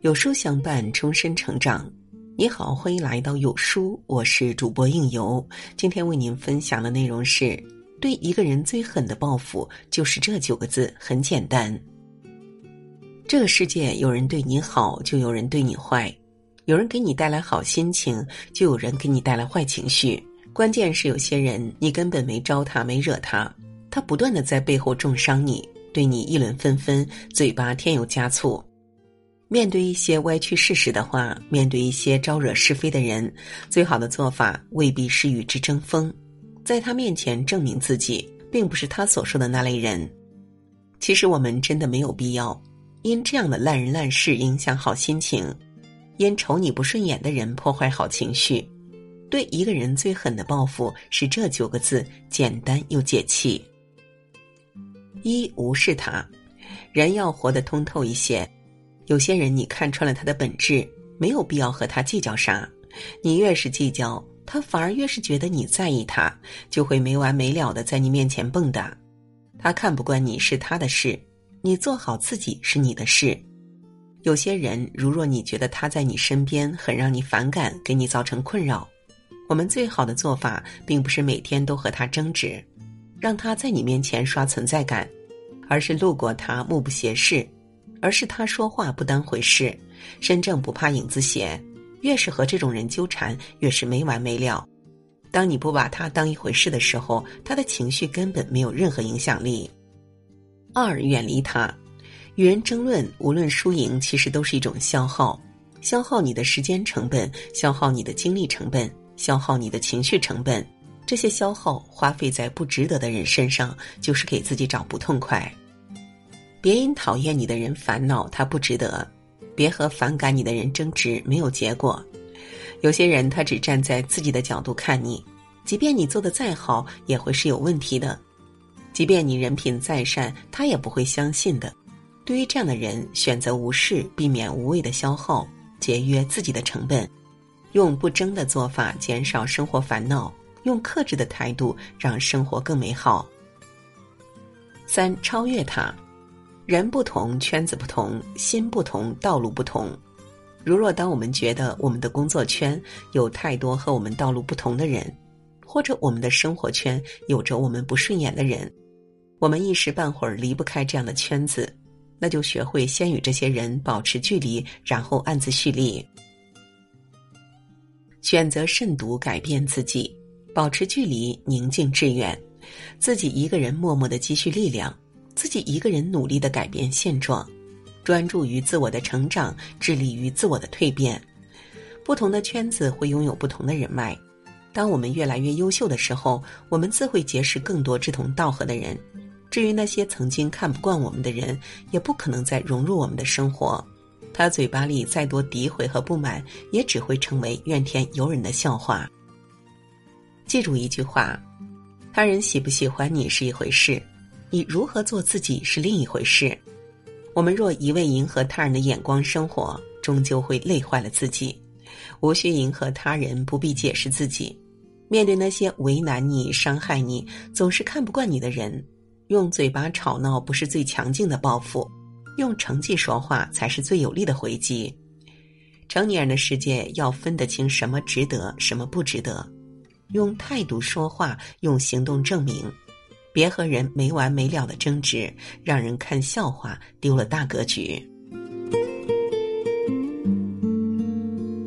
有书相伴，终身成长。你好，欢迎来到有书，我是主播应由。今天为您分享的内容是：对一个人最狠的报复，就是这九个字，很简单。这个世界，有人对你好，就有人对你坏；有人给你带来好心情，就有人给你带来坏情绪。关键是，有些人你根本没招他，没惹他，他不断的在背后重伤你，对你议论纷纷，嘴巴添油加醋。面对一些歪曲事实的话，面对一些招惹是非的人，最好的做法未必是与之争锋，在他面前证明自己并不是他所说的那类人。其实我们真的没有必要因这样的烂人烂事影响好心情，因瞅你不顺眼的人破坏好情绪。对一个人最狠的报复是这九个字，简单又解气：一无视他，人要活得通透一些。有些人，你看穿了他的本质，没有必要和他计较啥。你越是计较，他反而越是觉得你在意他，就会没完没了的在你面前蹦跶。他看不惯你是他的事，你做好自己是你的事。有些人，如若你觉得他在你身边很让你反感，给你造成困扰，我们最好的做法，并不是每天都和他争执，让他在你面前刷存在感，而是路过他，目不斜视。而是他说话不当回事，身正不怕影子斜。越是和这种人纠缠，越是没完没了。当你不把他当一回事的时候，他的情绪根本没有任何影响力。二，远离他。与人争论，无论输赢，其实都是一种消耗，消耗你的时间成本，消耗你的精力成本，消耗你的情绪成本。这些消耗花费在不值得的人身上，就是给自己找不痛快。别因讨厌你的人烦恼，他不值得；别和反感你的人争执，没有结果。有些人他只站在自己的角度看你，即便你做的再好，也会是有问题的；即便你人品再善，他也不会相信的。对于这样的人，选择无视，避免无谓的消耗，节约自己的成本，用不争的做法减少生活烦恼，用克制的态度让生活更美好。三，超越他。人不同，圈子不同，心不同，道路不同。如若当我们觉得我们的工作圈有太多和我们道路不同的人，或者我们的生活圈有着我们不顺眼的人，我们一时半会儿离不开这样的圈子，那就学会先与这些人保持距离，然后暗自蓄力。选择慎独，改变自己，保持距离，宁静致远，自己一个人默默的积蓄力量。自己一个人努力的改变现状，专注于自我的成长，致力于自我的蜕变。不同的圈子会拥有不同的人脉。当我们越来越优秀的时候，我们自会结识更多志同道合的人。至于那些曾经看不惯我们的人，也不可能再融入我们的生活。他嘴巴里再多诋毁和不满，也只会成为怨天尤人的笑话。记住一句话：他人喜不喜欢你是一回事。你如何做自己是另一回事。我们若一味迎合他人的眼光生活，终究会累坏了自己。无需迎合他人，不必解释自己。面对那些为难你、伤害你、总是看不惯你的人，用嘴巴吵闹不是最强劲的报复，用成绩说话才是最有力的回击。成年人的世界要分得清什么值得，什么不值得，用态度说话，用行动证明。别和人没完没了的争执，让人看笑话，丢了大格局。